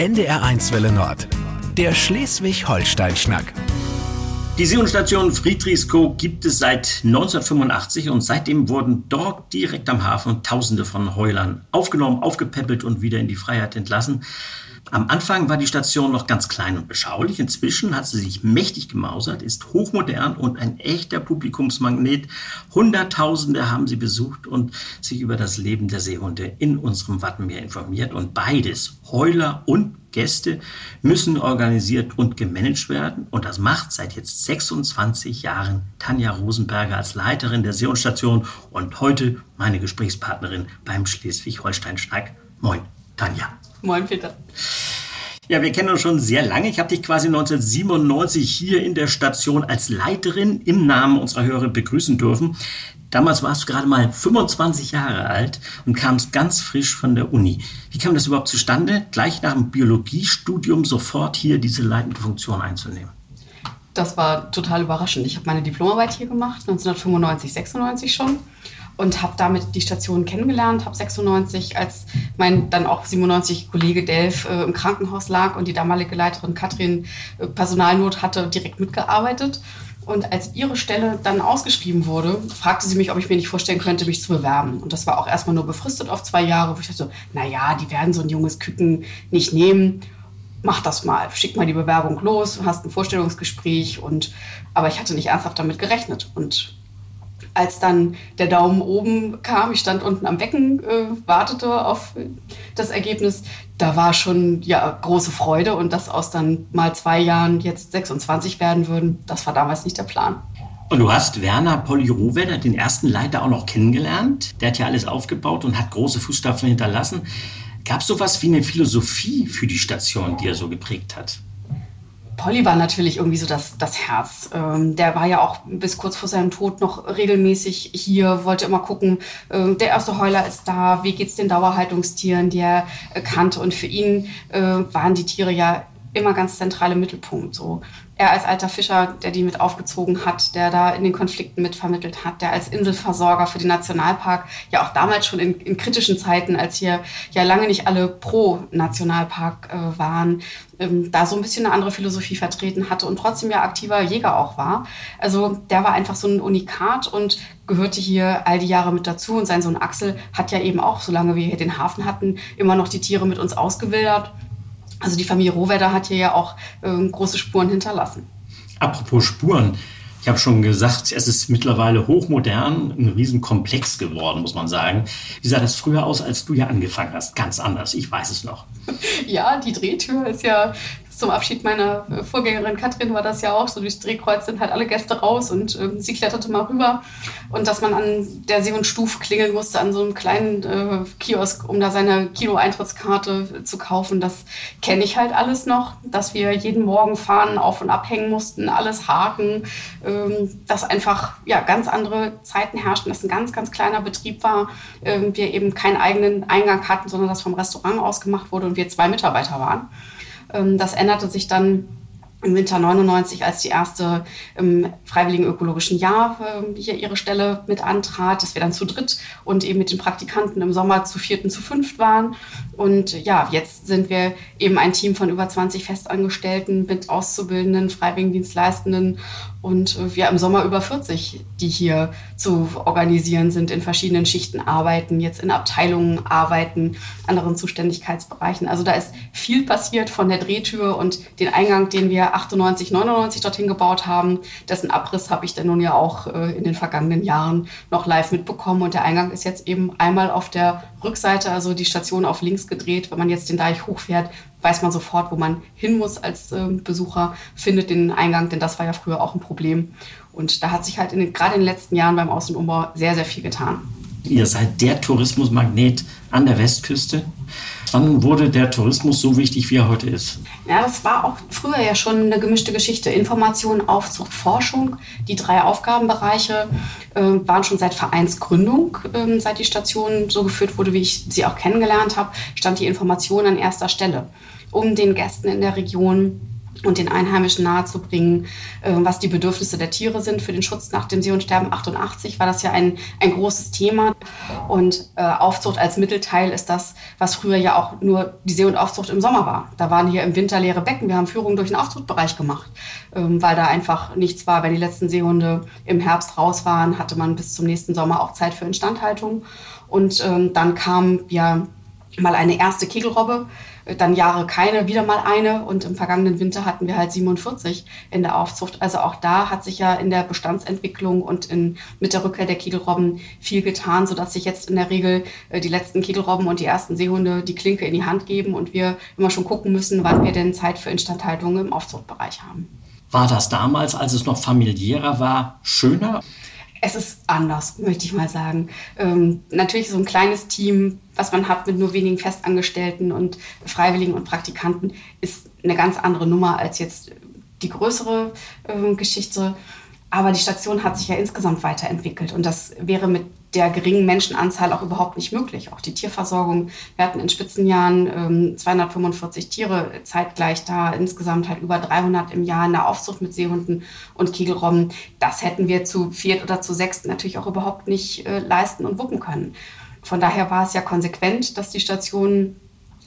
NDR1 Welle Nord. Der Schleswig-Holstein-Schnack. Die Seehundstation Friedrichskoog gibt es seit 1985 und seitdem wurden dort direkt am Hafen Tausende von Heulern aufgenommen, aufgepäppelt und wieder in die Freiheit entlassen. Am Anfang war die Station noch ganz klein und beschaulich. Inzwischen hat sie sich mächtig gemausert, ist hochmodern und ein echter Publikumsmagnet. Hunderttausende haben sie besucht und sich über das Leben der Seehunde in unserem Wattenmeer informiert. Und beides, Heuler und Gäste, müssen organisiert und gemanagt werden. Und das macht seit jetzt 26 Jahren Tanja Rosenberger als Leiterin der Seehundstation und heute meine Gesprächspartnerin beim Schleswig-Holstein-Schnack. Moin, Tanja. Moin, Peter. Ja, wir kennen uns schon sehr lange. Ich habe dich quasi 1997 hier in der Station als Leiterin im Namen unserer Hörer begrüßen dürfen. Damals warst du gerade mal 25 Jahre alt und kamst ganz frisch von der Uni. Wie kam das überhaupt zustande, gleich nach dem Biologiestudium sofort hier diese leitende Funktion einzunehmen? Das war total überraschend. Ich habe meine Diplomarbeit hier gemacht, 1995, 96 schon und habe damit die Station kennengelernt, habe 96, als mein dann auch 97 Kollege Delf äh, im Krankenhaus lag und die damalige Leiterin Katrin äh, Personalnot hatte, direkt mitgearbeitet. Und als ihre Stelle dann ausgeschrieben wurde, fragte sie mich, ob ich mir nicht vorstellen könnte, mich zu bewerben. Und das war auch erstmal nur befristet auf zwei Jahre, wo ich dachte, naja, die werden so ein junges Küken nicht nehmen. Mach das mal, schick mal die Bewerbung los, hast ein Vorstellungsgespräch. Und, aber ich hatte nicht ernsthaft damit gerechnet. Und als dann der Daumen oben kam, ich stand unten am Becken, äh, wartete auf das Ergebnis, da war schon ja große Freude und dass aus dann mal zwei Jahren jetzt 26 werden würden, das war damals nicht der Plan. Und du hast Werner Polly-Rohwedder, den ersten Leiter, auch noch kennengelernt. Der hat ja alles aufgebaut und hat große Fußstapfen hinterlassen. Gab es sowas wie eine Philosophie für die Station, die er so geprägt hat? Polly war natürlich irgendwie so das, das Herz. Ähm, der war ja auch bis kurz vor seinem Tod noch regelmäßig hier, wollte immer gucken, äh, der erste Heuler ist da, wie geht's den Dauerhaltungstieren, die er äh, kannte. Und für ihn äh, waren die Tiere ja immer ganz zentrale Mittelpunkt. So er als alter Fischer, der die mit aufgezogen hat, der da in den Konflikten mitvermittelt hat, der als Inselversorger für den Nationalpark ja auch damals schon in, in kritischen Zeiten, als hier ja lange nicht alle pro Nationalpark äh, waren, ähm, da so ein bisschen eine andere Philosophie vertreten hatte und trotzdem ja aktiver Jäger auch war. Also der war einfach so ein Unikat und gehörte hier all die Jahre mit dazu. Und sein Sohn Axel hat ja eben auch, solange wir hier den Hafen hatten, immer noch die Tiere mit uns ausgewildert also die Familie Rohwedder hat hier ja auch äh, große Spuren hinterlassen. Apropos Spuren. Ich habe schon gesagt, es ist mittlerweile hochmodern, ein Riesenkomplex geworden, muss man sagen. Wie sah das früher aus, als du ja angefangen hast? Ganz anders, ich weiß es noch. Ja, die Drehtür ist ja zum Abschied meiner äh, Vorgängerin Katrin war das ja auch so. Durchs Drehkreuz sind halt alle Gäste raus und äh, sie kletterte mal rüber. Und dass man an der See und Stuf klingeln musste, an so einem kleinen äh, Kiosk, um da seine Kino-Eintrittskarte zu kaufen, das kenne ich halt alles noch. Dass wir jeden Morgen Fahnen auf und abhängen mussten, alles haken, ähm, dass einfach ja, ganz andere Zeiten herrschten, dass ein ganz, ganz kleiner Betrieb war, ähm, wir eben keinen eigenen Eingang hatten, sondern das vom Restaurant aus gemacht wurde und wir zwei Mitarbeiter waren. Ähm, das änderte sich dann im Winter 99, als die erste im Freiwilligen Ökologischen Jahr äh, hier ihre Stelle mit antrat, dass wir dann zu dritt und eben mit den Praktikanten im Sommer zu vierten, zu fünft waren. Und ja, jetzt sind wir eben ein Team von über 20 Festangestellten mit Auszubildenden, Freiwilligendienstleistenden und äh, wir im Sommer über 40, die hier zu organisieren sind, in verschiedenen Schichten arbeiten, jetzt in Abteilungen arbeiten, anderen Zuständigkeitsbereichen. Also da ist viel passiert von der Drehtür und den Eingang, den wir 98, 99 dorthin gebaut haben, dessen Abriss habe ich dann nun ja auch äh, in den vergangenen Jahren noch live mitbekommen und der Eingang ist jetzt eben einmal auf der Rückseite, also die Station auf links gedreht. Wenn man jetzt den Deich hochfährt, weiß man sofort, wo man hin muss als äh, Besucher, findet den Eingang, denn das war ja früher auch ein Problem. Und da hat sich halt in gerade in den letzten Jahren beim Außenumbau sehr, sehr viel getan. Ihr seid der Tourismusmagnet an der Westküste. Wann wurde der Tourismus so wichtig, wie er heute ist? Ja, das war auch früher ja schon eine gemischte Geschichte. Information, Aufzucht, Forschung. Die drei Aufgabenbereiche äh, waren schon seit Vereinsgründung, äh, seit die Station so geführt wurde, wie ich sie auch kennengelernt habe, stand die Information an erster Stelle, um den Gästen in der Region und den Einheimischen nahezubringen, äh, was die Bedürfnisse der Tiere sind für den Schutz nach dem See- und Sterben 88 war das ja ein, ein großes Thema. Und äh, Aufzucht als Mittelteil ist das, was früher ja auch nur die See- und Aufzucht im Sommer war. Da waren hier im Winter leere Becken. Wir haben Führungen durch den Aufzuchtbereich gemacht, ähm, weil da einfach nichts war. Wenn die letzten Seehunde im Herbst raus waren, hatte man bis zum nächsten Sommer auch Zeit für Instandhaltung. Und ähm, dann kam ja mal eine erste Kegelrobbe dann Jahre keine, wieder mal eine und im vergangenen Winter hatten wir halt 47 in der Aufzucht. Also auch da hat sich ja in der Bestandsentwicklung und in, mit der Rückkehr der Kegelrobben viel getan, sodass sich jetzt in der Regel äh, die letzten Kegelrobben und die ersten Seehunde die Klinke in die Hand geben und wir immer schon gucken müssen, wann wir denn Zeit für Instandhaltung im Aufzuchtbereich haben. War das damals, als es noch familiärer war, schöner? Es ist anders, möchte ich mal sagen. Ähm, natürlich so ein kleines Team, was man hat mit nur wenigen Festangestellten und Freiwilligen und Praktikanten, ist eine ganz andere Nummer als jetzt die größere äh, Geschichte. Aber die Station hat sich ja insgesamt weiterentwickelt und das wäre mit der geringen Menschenanzahl auch überhaupt nicht möglich. Auch die Tierversorgung, wir hatten in Spitzenjahren ähm, 245 Tiere zeitgleich da, insgesamt halt über 300 im Jahr in der Aufzucht mit Seehunden und Kegelrobben. Das hätten wir zu viert oder zu sechst natürlich auch überhaupt nicht äh, leisten und wuppen können. Von daher war es ja konsequent, dass die Station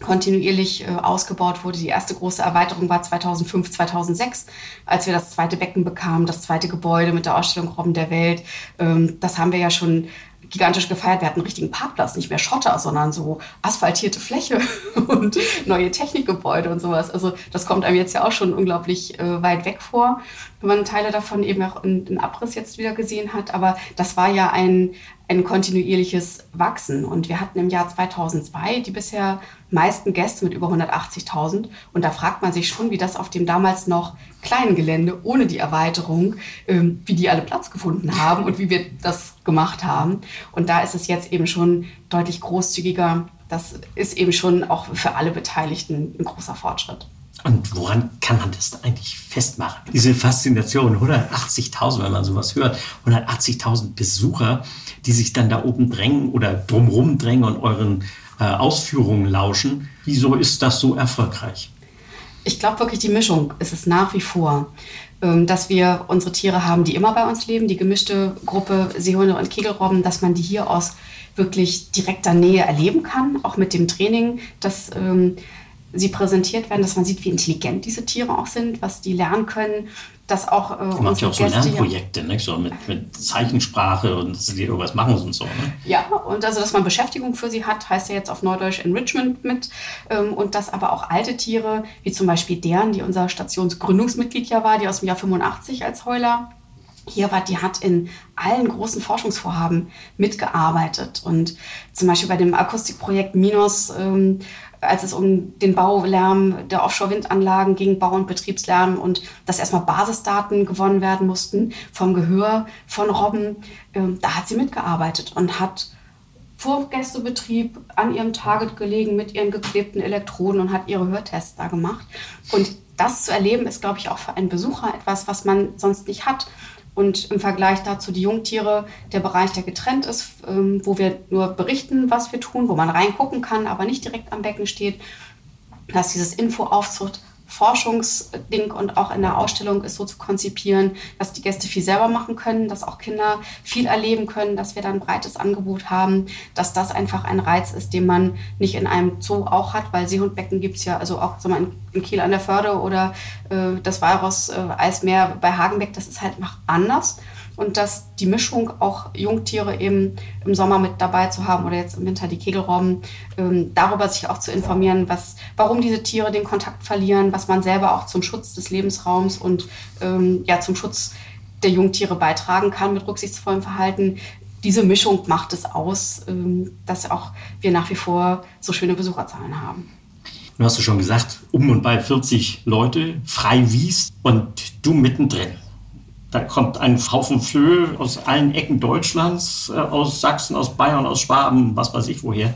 kontinuierlich äh, ausgebaut wurde. Die erste große Erweiterung war 2005, 2006, als wir das zweite Becken bekamen, das zweite Gebäude mit der Ausstellung Robben der Welt. Ähm, das haben wir ja schon gigantisch gefeiert. Wir hatten einen richtigen Parkplatz, nicht mehr Schotter, sondern so asphaltierte Fläche und neue Technikgebäude und sowas. Also das kommt einem jetzt ja auch schon unglaublich äh, weit weg vor, wenn man Teile davon eben auch in, in Abriss jetzt wieder gesehen hat. Aber das war ja ein, ein kontinuierliches Wachsen. Und wir hatten im Jahr 2002 die bisher meisten Gäste mit über 180.000. Und da fragt man sich schon, wie das auf dem damals noch kleinen Gelände ohne die Erweiterung, ähm, wie die alle Platz gefunden haben und wie wir das gemacht haben. Und da ist es jetzt eben schon deutlich großzügiger. Das ist eben schon auch für alle Beteiligten ein großer Fortschritt. Und woran kann man das eigentlich festmachen? Diese Faszination, 180.000, wenn man sowas hört, 180.000 Besucher, die sich dann da oben drängen oder drumherum drängen und euren äh, Ausführungen lauschen. Wieso ist das so erfolgreich? Ich glaube wirklich, die Mischung ist es nach wie vor, dass wir unsere Tiere haben, die immer bei uns leben, die gemischte Gruppe Seehunde und Kegelrobben, dass man die hier aus wirklich direkter Nähe erleben kann, auch mit dem Training, dass ähm, sie präsentiert werden, dass man sieht, wie intelligent diese Tiere auch sind, was die lernen können, dass auch äh, Man macht ja auch so Lernprojekte, ne? so mit, mit Zeichensprache und dass sie irgendwas machen und so. Ne? Ja, und also, dass man Beschäftigung für sie hat, heißt ja jetzt auf Neudeutsch Enrichment mit. Ähm, und dass aber auch alte Tiere, wie zum Beispiel deren, die unser Stationsgründungsmitglied ja war, die aus dem Jahr 85 als Heuler hier war, die hat in allen großen Forschungsvorhaben mitgearbeitet. Und zum Beispiel bei dem Akustikprojekt Minus ähm, als es um den Baulärm der Offshore-Windanlagen ging, Bau- und Betriebslärm und dass erstmal Basisdaten gewonnen werden mussten vom Gehör von Robben. Ähm, da hat sie mitgearbeitet und hat vor Gästebetrieb an ihrem Target gelegen mit ihren geklebten Elektroden und hat ihre Hörtests da gemacht. Und das zu erleben, ist, glaube ich, auch für einen Besucher etwas, was man sonst nicht hat. Und im Vergleich dazu die Jungtiere, der Bereich, der getrennt ist, ähm, wo wir nur berichten, was wir tun, wo man reingucken kann, aber nicht direkt am Becken steht. Dass dieses Info-Aufzucht Forschungsding und auch in der Ausstellung ist so zu konzipieren, dass die Gäste viel selber machen können, dass auch Kinder viel erleben können, dass wir dann ein breites Angebot haben, dass das einfach ein Reiz ist, den man nicht in einem Zoo auch hat, weil Seehundbecken gibt es ja also auch wir, in Kiel an der Förde oder äh, das Walross äh, Eismeer bei Hagenbeck, das ist halt noch anders und dass die Mischung auch Jungtiere eben im Sommer mit dabei zu haben oder jetzt im Winter die Kegelrobben, ähm, darüber sich auch zu informieren, was, warum diese Tiere den Kontakt verlieren, was man selber auch zum Schutz des Lebensraums und ähm, ja, zum Schutz der Jungtiere beitragen kann mit rücksichtsvollem Verhalten. Diese Mischung macht es aus, ähm, dass auch wir nach wie vor so schöne Besucherzahlen haben. Du hast du schon gesagt, um und bei 40 Leute, frei wies und du mittendrin. Da kommt ein Haufen Flöhe aus allen Ecken Deutschlands, äh, aus Sachsen, aus Bayern, aus Schwaben, was weiß ich woher.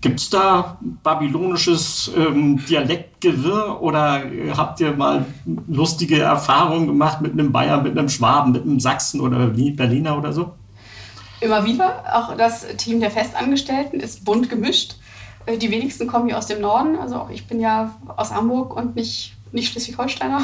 Gibt es da babylonisches ähm, Dialektgewirr oder habt ihr mal lustige Erfahrungen gemacht mit einem Bayern, mit einem Schwaben, mit einem Sachsen oder Berliner oder so? Immer wieder. Auch das Team der Festangestellten ist bunt gemischt. Äh, die wenigsten kommen hier aus dem Norden. Also auch ich bin ja aus Hamburg und nicht nicht Schleswig-Holsteiner.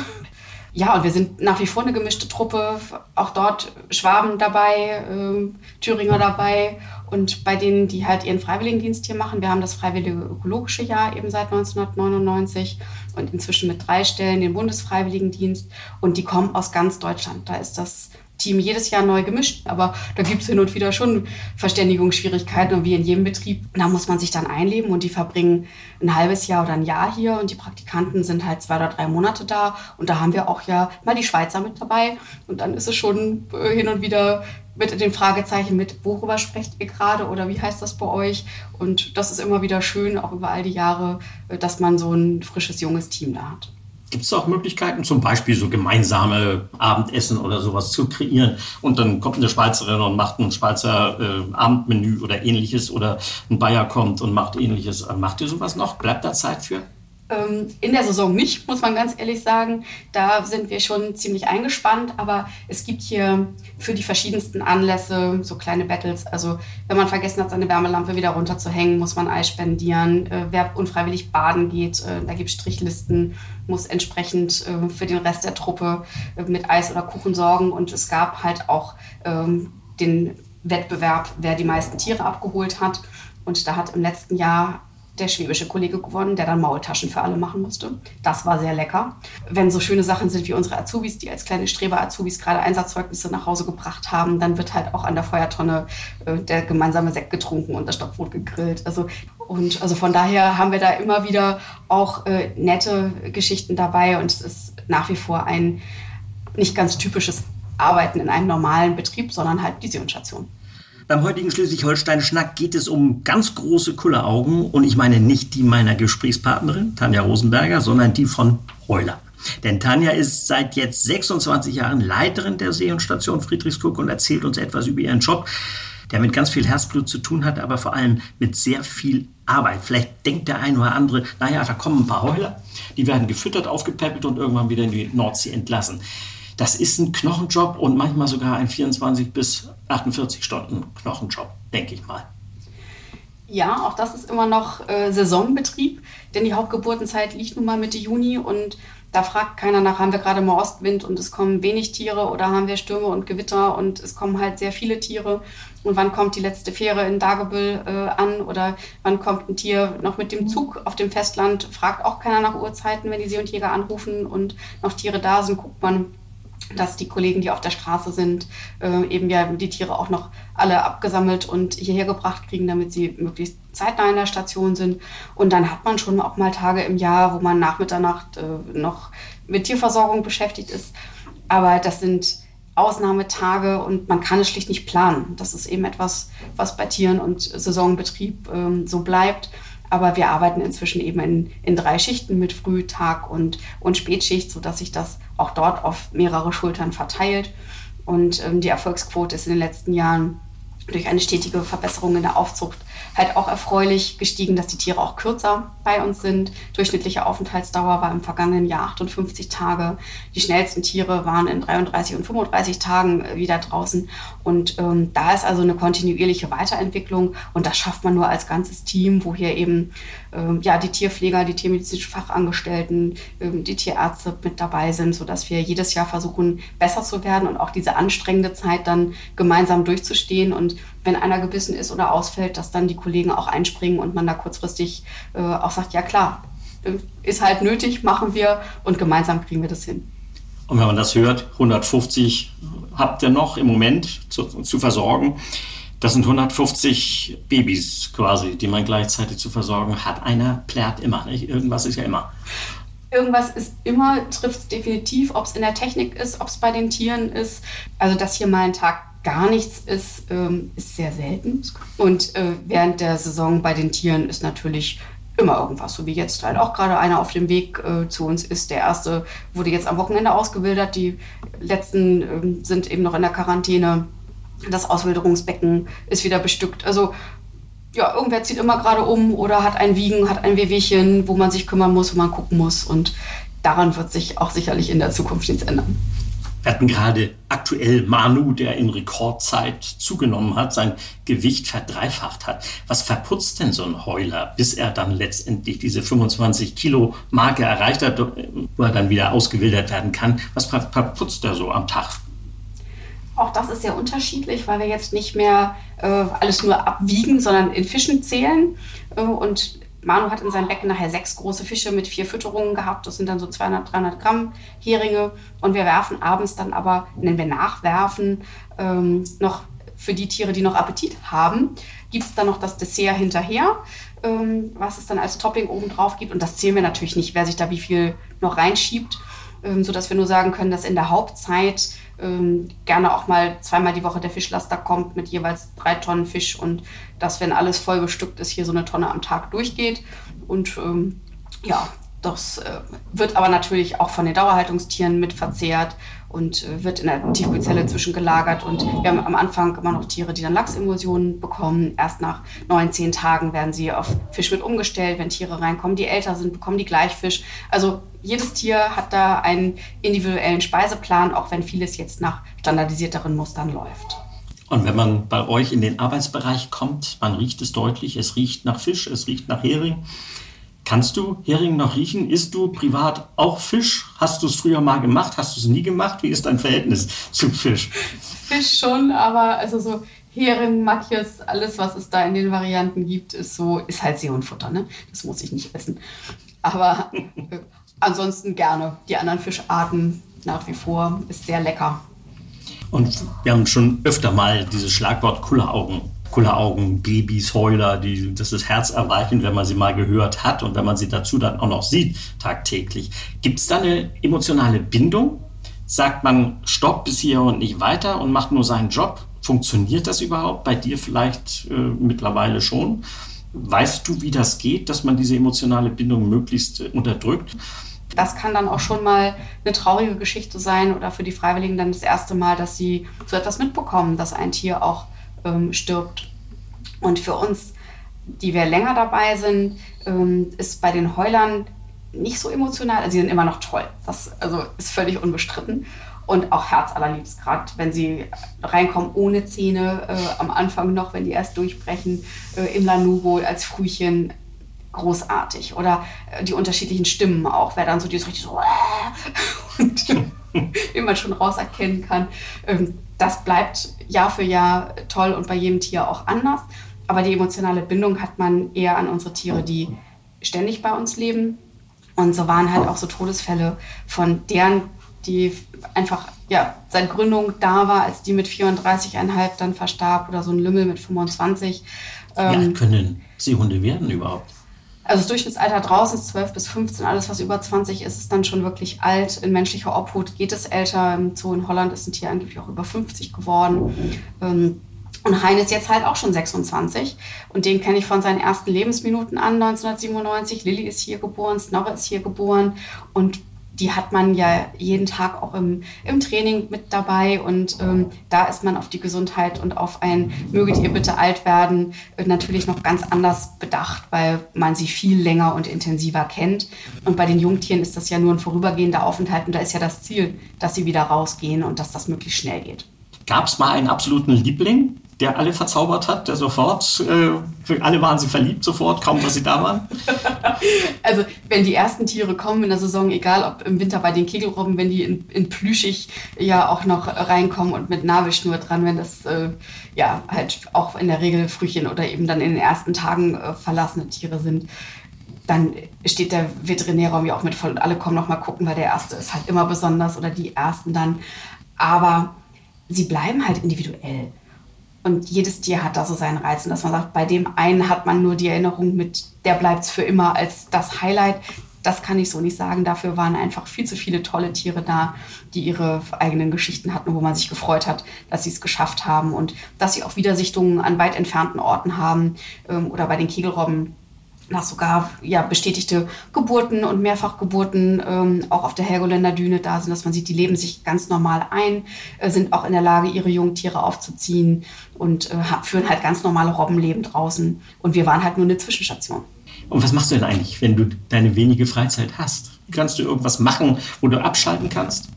Ja, und wir sind nach wie vor eine gemischte Truppe. Auch dort Schwaben dabei, äh, Thüringer dabei. Und bei denen, die halt ihren Freiwilligendienst hier machen, wir haben das Freiwillige Ökologische Jahr eben seit 1999 und inzwischen mit drei Stellen den Bundesfreiwilligendienst. Und die kommen aus ganz Deutschland. Da ist das Team jedes Jahr neu gemischt, aber da gibt es hin und wieder schon Verständigungsschwierigkeiten und wie in jedem Betrieb. Da muss man sich dann einleben und die verbringen ein halbes Jahr oder ein Jahr hier und die Praktikanten sind halt zwei oder drei Monate da und da haben wir auch ja mal die Schweizer mit dabei und dann ist es schon äh, hin und wieder mit dem Fragezeichen mit, worüber sprecht ihr gerade oder wie heißt das bei euch? Und das ist immer wieder schön, auch über all die Jahre, äh, dass man so ein frisches, junges Team da hat. Gibt es auch Möglichkeiten, zum Beispiel so gemeinsame Abendessen oder sowas zu kreieren? Und dann kommt eine Schweizerin und macht ein Schweizer äh, Abendmenü oder ähnliches oder ein Bayer kommt und macht ähnliches. Macht ihr sowas noch? Bleibt da Zeit für? Ähm, in der Saison nicht, muss man ganz ehrlich sagen. Da sind wir schon ziemlich eingespannt, aber es gibt hier für die verschiedensten Anlässe so kleine Battles. Also wenn man vergessen hat, seine Wärmelampe wieder runterzuhängen, muss man Eis spendieren. Äh, wer unfreiwillig baden geht, äh, da gibt es Strichlisten, muss entsprechend äh, für den Rest der Truppe mit Eis oder Kuchen sorgen. Und es gab halt auch ähm, den Wettbewerb, wer die meisten Tiere abgeholt hat. Und da hat im letzten Jahr der schwäbische Kollege gewonnen, der dann Maultaschen für alle machen musste. Das war sehr lecker. Wenn so schöne Sachen sind wie unsere Azubis, die als kleine Streber-Azubis gerade Einsatzzeugnisse nach Hause gebracht haben, dann wird halt auch an der Feuertonne äh, der gemeinsame Sekt getrunken und das Stockbrot gegrillt. Also, und also von daher haben wir da immer wieder auch äh, nette Geschichten dabei und es ist nach wie vor ein nicht ganz typisches Arbeiten in einem normalen Betrieb, sondern halt die Sion-Station. Beim heutigen Schleswig-Holstein-Schnack geht es um ganz große Kulleraugen und ich meine nicht die meiner Gesprächspartnerin, Tanja Rosenberger, sondern die von Heuler. Denn Tanja ist seit jetzt 26 Jahren Leiterin der See- und Station Friedrichskoog und erzählt uns etwas über ihren Job, der mit ganz viel Herzblut zu tun hat, aber vor allem mit sehr viel Arbeit. Vielleicht denkt der eine oder andere, naja, da kommen ein paar Heuler, die werden gefüttert, aufgepäppelt und irgendwann wieder in die Nordsee entlassen. Das ist ein Knochenjob und manchmal sogar ein 24 bis 48 Stunden Knochenjob, denke ich mal. Ja, auch das ist immer noch äh, Saisonbetrieb, denn die Hauptgeburtenzeit liegt nun mal Mitte Juni und da fragt keiner nach, haben wir gerade mal Ostwind und es kommen wenig Tiere oder haben wir Stürme und Gewitter und es kommen halt sehr viele Tiere. Und wann kommt die letzte Fähre in Dagebüll äh, an oder wann kommt ein Tier noch mit dem Zug auf dem Festland? Fragt auch keiner nach Uhrzeiten, wenn die See- und Jäger anrufen und noch Tiere da sind, guckt man, dass die Kollegen, die auf der Straße sind, äh, eben ja die Tiere auch noch alle abgesammelt und hierher gebracht kriegen, damit sie möglichst zeitnah in der Station sind. Und dann hat man schon auch mal Tage im Jahr, wo man nach Mitternacht äh, noch mit Tierversorgung beschäftigt ist. Aber das sind Ausnahmetage und man kann es schlicht nicht planen. Das ist eben etwas, was bei Tieren und Saisonbetrieb ähm, so bleibt. Aber wir arbeiten inzwischen eben in, in drei Schichten mit Früh-, Tag- und, und Spätschicht, sodass sich das auch dort auf mehrere Schultern verteilt. Und ähm, die Erfolgsquote ist in den letzten Jahren durch eine stetige Verbesserung in der Aufzucht halt auch erfreulich gestiegen, dass die Tiere auch kürzer bei uns sind. Durchschnittliche Aufenthaltsdauer war im vergangenen Jahr 58 Tage. Die schnellsten Tiere waren in 33 und 35 Tagen äh, wieder draußen. Und ähm, da ist also eine kontinuierliche Weiterentwicklung und das schafft man nur als ganzes Team, wo hier eben ähm, ja, die Tierpfleger, die tiermedizinischen Fachangestellten, ähm, die Tierärzte mit dabei sind, sodass wir jedes Jahr versuchen, besser zu werden und auch diese anstrengende Zeit dann gemeinsam durchzustehen. Und wenn einer gebissen ist oder ausfällt, dass dann die Kollegen auch einspringen und man da kurzfristig äh, auch sagt, ja klar, ist halt nötig, machen wir und gemeinsam kriegen wir das hin. Und wenn man das hört, 150 habt ihr noch im Moment zu, zu versorgen. Das sind 150 Babys quasi, die man gleichzeitig zu versorgen hat. Einer plärt immer, nicht? Irgendwas ist ja immer. Irgendwas ist immer, trifft es definitiv, ob es in der Technik ist, ob es bei den Tieren ist. Also, dass hier mal ein Tag gar nichts ist, ähm, ist sehr selten. Und äh, während der Saison bei den Tieren ist natürlich immer irgendwas, so wie jetzt halt auch gerade einer auf dem Weg äh, zu uns ist. Der erste wurde jetzt am Wochenende ausgewildert, die letzten äh, sind eben noch in der Quarantäne das Auswilderungsbecken ist wieder bestückt. Also ja, irgendwer zieht immer gerade um oder hat ein Wiegen, hat ein Wehwehchen, wo man sich kümmern muss, wo man gucken muss. Und daran wird sich auch sicherlich in der Zukunft nichts ändern. Wir hatten gerade aktuell Manu, der in Rekordzeit zugenommen hat, sein Gewicht verdreifacht hat. Was verputzt denn so ein Heuler, bis er dann letztendlich diese 25 Kilo Marke erreicht hat, wo er dann wieder ausgewildert werden kann? Was verputzt er so am Tag? Auch das ist sehr unterschiedlich, weil wir jetzt nicht mehr äh, alles nur abwiegen, sondern in Fischen zählen. Äh, und Manu hat in seinem Becken nachher sechs große Fische mit vier Fütterungen gehabt. Das sind dann so 200, 300 Gramm Heringe. Und wir werfen abends dann aber, nennen wir nachwerfen, ähm, noch für die Tiere, die noch Appetit haben, gibt es dann noch das Dessert hinterher, ähm, was es dann als Topping oben drauf gibt. Und das zählen wir natürlich nicht, wer sich da wie viel noch reinschiebt, ähm, sodass wir nur sagen können, dass in der Hauptzeit ähm, gerne auch mal zweimal die Woche der Fischlaster kommt mit jeweils drei Tonnen Fisch und dass, wenn alles voll bestückt ist, hier so eine Tonne am Tag durchgeht. Und ähm, ja, das äh, wird aber natürlich auch von den Dauerhaltungstieren mit verzehrt und äh, wird in der Tiefkühlzelle zwischengelagert. Und wir haben am Anfang immer noch Tiere, die dann Lachsemulsionen bekommen. Erst nach neun, zehn Tagen werden sie auf Fisch mit umgestellt. Wenn Tiere reinkommen, die älter sind, bekommen die gleich Fisch. Also jedes Tier hat da einen individuellen Speiseplan, auch wenn vieles jetzt nach standardisierteren Mustern läuft. Und wenn man bei euch in den Arbeitsbereich kommt, man riecht es deutlich, es riecht nach Fisch, es riecht nach Hering. Kannst du Hering noch riechen? Isst du privat auch Fisch? Hast du es früher mal gemacht? Hast du es nie gemacht? Wie ist dein Verhältnis zu Fisch? Fisch schon, aber also so Hering, Matjes, alles, was es da in den Varianten gibt, ist so, ist halt Seehundfutter, ne? Das muss ich nicht essen. Aber äh, ansonsten gerne. Die anderen Fischarten nach wie vor ist sehr lecker. Und wir haben schon öfter mal dieses Schlagwort Kulleraugen Kulleraugen, Babys, Heuler, die, das ist herzerweichend, wenn man sie mal gehört hat und wenn man sie dazu dann auch noch sieht tagtäglich. Gibt es da eine emotionale Bindung? Sagt man Stopp bis hier und nicht weiter und macht nur seinen Job? Funktioniert das überhaupt? Bei dir vielleicht äh, mittlerweile schon. Weißt du, wie das geht, dass man diese emotionale Bindung möglichst äh, unterdrückt? Das kann dann auch schon mal eine traurige Geschichte sein oder für die Freiwilligen dann das erste Mal, dass sie so etwas mitbekommen, dass ein Tier auch ähm, stirbt. Und für uns, die wir länger dabei sind, ähm, ist bei den Heulern nicht so emotional. Also sie sind immer noch toll. Das also ist völlig unbestritten. Und auch herzallerliebst, gerade wenn sie reinkommen ohne Zähne, äh, am Anfang noch, wenn die erst durchbrechen, äh, im Lanugo als Frühchen, großartig. Oder äh, die unterschiedlichen Stimmen auch, wer dann so dieses richtig so und wie man schon rauserkennen kann. Ähm, das bleibt Jahr für Jahr toll und bei jedem Tier auch anders. Aber die emotionale Bindung hat man eher an unsere Tiere, die ständig bei uns leben. Und so waren halt auch so Todesfälle von deren, die einfach ja, seit Gründung da war, als die mit 34,5 dann verstarb oder so ein Lümmel mit 25. Wie alt ähm, können Seehunde werden überhaupt? Also das Durchschnittsalter draußen ist 12 bis 15, alles was über 20 ist, ist dann schon wirklich alt. In menschlicher Obhut geht es älter. Im Zoo in Holland ist ein Tier angeblich auch über 50 geworden. Ähm, und Hein ist jetzt halt auch schon 26 und den kenne ich von seinen ersten Lebensminuten an, 1997. Lilly ist hier geboren, Snorre ist hier geboren und die hat man ja jeden Tag auch im, im Training mit dabei und ähm, da ist man auf die Gesundheit und auf ein möget ihr bitte alt werden äh, natürlich noch ganz anders bedacht, weil man sie viel länger und intensiver kennt. Und bei den Jungtieren ist das ja nur ein vorübergehender Aufenthalt und da ist ja das Ziel, dass sie wieder rausgehen und dass das möglichst schnell geht. Gab es mal einen absoluten Liebling? Der alle verzaubert hat, der sofort, äh, alle waren sie verliebt sofort, kaum dass sie da waren? Also wenn die ersten Tiere kommen in der Saison, egal ob im Winter bei den Kegelrobben, wenn die in, in Plüschig ja auch noch reinkommen und mit Nabelschnur dran, wenn das äh, ja halt auch in der Regel Frühchen oder eben dann in den ersten Tagen äh, verlassene Tiere sind, dann steht der Veterinärraum ja auch mit voll und alle kommen noch mal gucken, weil der erste ist halt immer besonders oder die ersten dann. Aber sie bleiben halt individuell. Und jedes Tier hat da so seinen Reiz. Und dass man sagt, bei dem einen hat man nur die Erinnerung mit, der bleibt für immer als das Highlight. Das kann ich so nicht sagen. Dafür waren einfach viel zu viele tolle Tiere da, die ihre eigenen Geschichten hatten, wo man sich gefreut hat, dass sie es geschafft haben und dass sie auch Wiedersichtungen an weit entfernten Orten haben. Ähm, oder bei den Kegelrobben nach sogar ja, bestätigte Geburten und Mehrfachgeburten ähm, auch auf der Helgoländer Düne da sind, dass man sieht, die leben sich ganz normal ein, äh, sind auch in der Lage, ihre Jungtiere aufzuziehen und äh, führen halt ganz normale Robbenleben draußen. Und wir waren halt nur eine Zwischenstation. Und was machst du denn eigentlich, wenn du deine wenige Freizeit hast? Kannst du irgendwas machen, wo du abschalten kannst?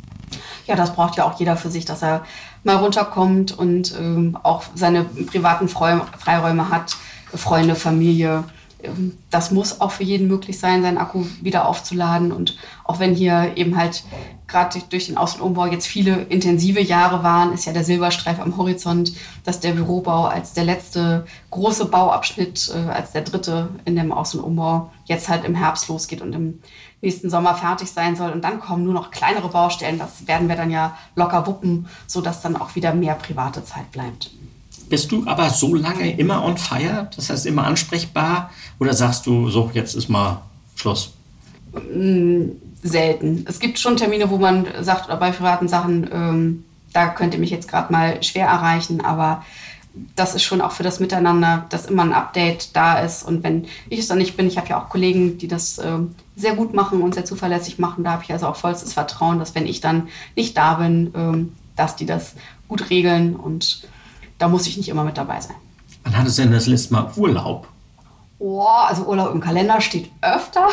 ja, das braucht ja auch jeder für sich, dass er mal runterkommt und ähm, auch seine privaten Freiräume hat, Freunde, Familie. Ähm, das muss auch für jeden möglich sein, seinen Akku wieder aufzuladen. Und auch wenn hier eben halt gerade durch den Außenumbau jetzt viele intensive Jahre waren, ist ja der Silberstreif am Horizont, dass der Bürobau als der letzte große Bauabschnitt, äh, als der dritte in dem Außenumbau jetzt halt im Herbst losgeht und im nächsten Sommer fertig sein soll. Und dann kommen nur noch kleinere Baustellen. Das werden wir dann ja locker wuppen, sodass dann auch wieder mehr private Zeit bleibt. Bist du aber so lange immer on fire? Das heißt immer ansprechbar? Oder sagst du, so, jetzt ist mal Schluss? Mm, selten. Es gibt schon Termine, wo man sagt, bei privaten Sachen, ähm, da könnt ihr mich jetzt gerade mal schwer erreichen, aber das ist schon auch für das Miteinander, dass immer ein Update da ist. Und wenn ich es dann nicht bin, ich habe ja auch Kollegen, die das äh, sehr gut machen und sehr zuverlässig machen, da habe ich also auch vollstes Vertrauen, dass wenn ich dann nicht da bin, ähm, dass die das gut regeln und da muss ich nicht immer mit dabei sein. Wann hattest du denn das letzte Mal Urlaub? Oh, also Urlaub im Kalender steht öfter,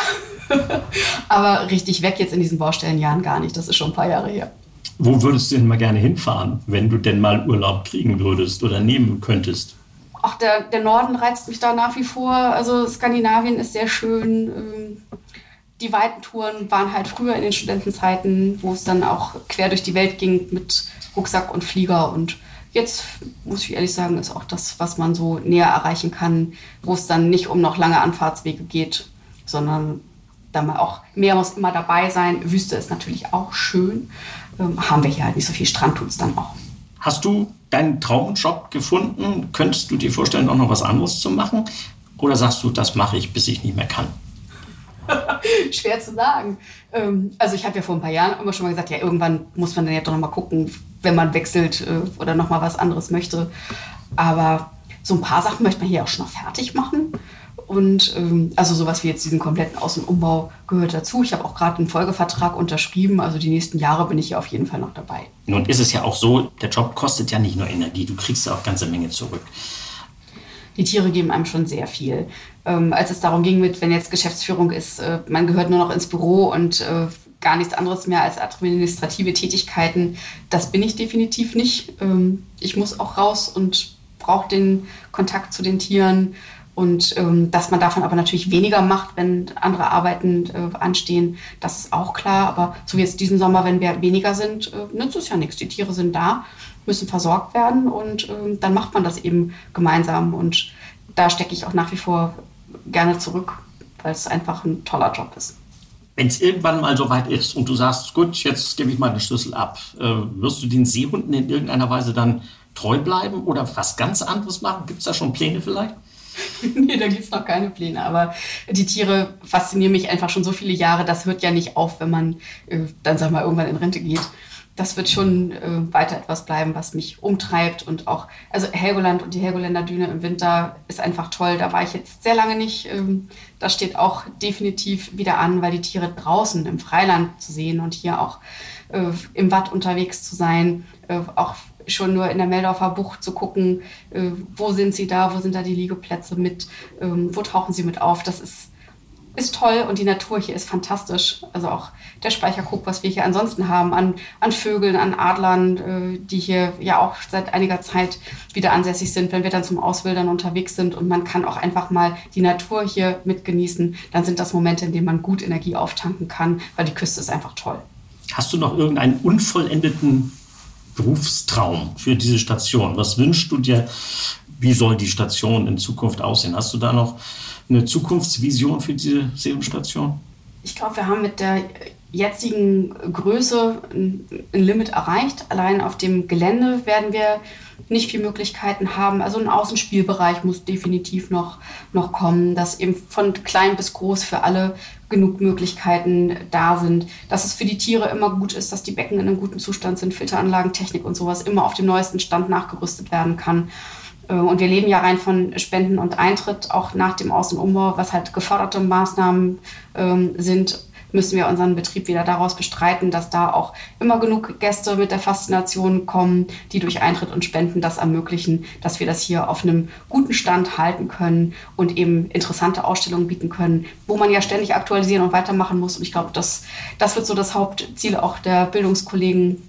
aber richtig weg jetzt in diesen Baustellenjahren gar nicht. Das ist schon ein paar Jahre her. Wo würdest du denn mal gerne hinfahren, wenn du denn mal Urlaub kriegen würdest oder nehmen könntest? Ach, der, der Norden reizt mich da nach wie vor. Also Skandinavien ist sehr schön. Ähm, die weiten Touren waren halt früher in den Studentenzeiten, wo es dann auch quer durch die Welt ging mit Rucksack und Flieger. Und jetzt, muss ich ehrlich sagen, ist auch das, was man so näher erreichen kann, wo es dann nicht um noch lange Anfahrtswege geht, sondern da mal auch mehr muss immer dabei sein. Wüste ist natürlich auch schön ähm, haben wir hier halt nicht so viel Strand, tut es dann auch. Hast du deinen Traumjob gefunden? Könntest du dir vorstellen, auch noch was anderes zu machen? Oder sagst du, das mache ich, bis ich nicht mehr kann? Schwer zu sagen. Ähm, also ich habe ja vor ein paar Jahren immer schon mal gesagt, ja, irgendwann muss man dann ja doch noch mal gucken, wenn man wechselt äh, oder noch mal was anderes möchte. Aber so ein paar Sachen möchte man hier auch schon noch fertig machen. Und ähm, also sowas wie jetzt diesen kompletten Außenumbau gehört dazu. Ich habe auch gerade einen Folgevertrag unterschrieben. Also die nächsten Jahre bin ich hier auf jeden Fall noch dabei. Nun ist es ja auch so, der Job kostet ja nicht nur Energie, du kriegst ja auch ganze Menge zurück. Die Tiere geben einem schon sehr viel. Ähm, als es darum ging, mit, wenn jetzt Geschäftsführung ist, äh, man gehört nur noch ins Büro und äh, gar nichts anderes mehr als administrative Tätigkeiten, das bin ich definitiv nicht. Ähm, ich muss auch raus und brauche den Kontakt zu den Tieren und ähm, dass man davon aber natürlich weniger macht, wenn andere Arbeiten äh, anstehen, das ist auch klar. Aber so wie jetzt diesen Sommer, wenn wir weniger sind, äh, nützt es ja nichts. Die Tiere sind da, müssen versorgt werden und äh, dann macht man das eben gemeinsam. Und da stecke ich auch nach wie vor gerne zurück, weil es einfach ein toller Job ist. Wenn es irgendwann mal so weit ist und du sagst, gut, jetzt gebe ich mal den Schlüssel ab, äh, wirst du den Seehunden in irgendeiner Weise dann treu bleiben oder was ganz anderes machen? Gibt es da schon Pläne vielleicht? nee, da gibt es noch keine Pläne. Aber die Tiere faszinieren mich einfach schon so viele Jahre. Das hört ja nicht auf, wenn man äh, dann, sag mal, irgendwann in Rente geht. Das wird schon äh, weiter etwas bleiben, was mich umtreibt. Und auch, also Helgoland und die Helgoländer Düne im Winter ist einfach toll. Da war ich jetzt sehr lange nicht. Ähm, das steht auch definitiv wieder an, weil die Tiere draußen im Freiland zu sehen und hier auch äh, im Watt unterwegs zu sein, äh, auch schon nur in der Meldorfer Bucht zu gucken, äh, wo sind sie da, wo sind da die Liegeplätze mit, ähm, wo tauchen sie mit auf. Das ist, ist toll und die Natur hier ist fantastisch. Also auch der Speicherkrug, was wir hier ansonsten haben, an, an Vögeln, an Adlern, äh, die hier ja auch seit einiger Zeit wieder ansässig sind, wenn wir dann zum Auswildern unterwegs sind und man kann auch einfach mal die Natur hier mitgenießen, dann sind das Momente, in denen man gut Energie auftanken kann, weil die Küste ist einfach toll. Hast du noch irgendeinen unvollendeten Berufstraum für diese Station? Was wünschst du dir? Wie soll die Station in Zukunft aussehen? Hast du da noch eine Zukunftsvision für diese Seehundstation? Ich glaube, wir haben mit der jetzigen Größe ein Limit erreicht. Allein auf dem Gelände werden wir nicht viele Möglichkeiten haben. Also ein Außenspielbereich muss definitiv noch, noch kommen, dass eben von klein bis groß für alle genug Möglichkeiten da sind, dass es für die Tiere immer gut ist, dass die Becken in einem guten Zustand sind, Filteranlagen, Technik und sowas immer auf dem neuesten Stand nachgerüstet werden kann. Äh, und wir leben ja rein von Spenden und Eintritt, auch nach dem Außenumbau, was halt geförderte Maßnahmen ähm, sind müssen wir unseren Betrieb wieder daraus bestreiten, dass da auch immer genug Gäste mit der Faszination kommen, die durch Eintritt und Spenden das ermöglichen, dass wir das hier auf einem guten Stand halten können und eben interessante Ausstellungen bieten können, wo man ja ständig aktualisieren und weitermachen muss. Und ich glaube, das, das wird so das Hauptziel auch der Bildungskollegen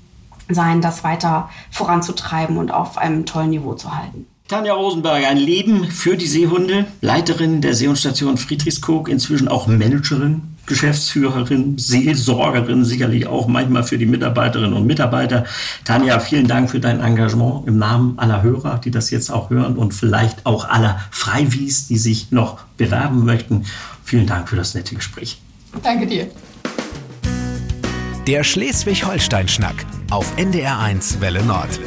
sein, das weiter voranzutreiben und auf einem tollen Niveau zu halten. Tanja Rosenberger, ein Leben für die Seehunde, Leiterin der Seehundstation Friedrichskoog, inzwischen auch Managerin, Geschäftsführerin, Seelsorgerin, sicherlich auch manchmal für die Mitarbeiterinnen und Mitarbeiter. Tanja, vielen Dank für dein Engagement im Namen aller Hörer, die das jetzt auch hören und vielleicht auch aller Freiwies, die sich noch bewerben möchten. Vielen Dank für das nette Gespräch. Danke dir. Der Schleswig-Holstein-Schnack auf NDR1 Welle Nord.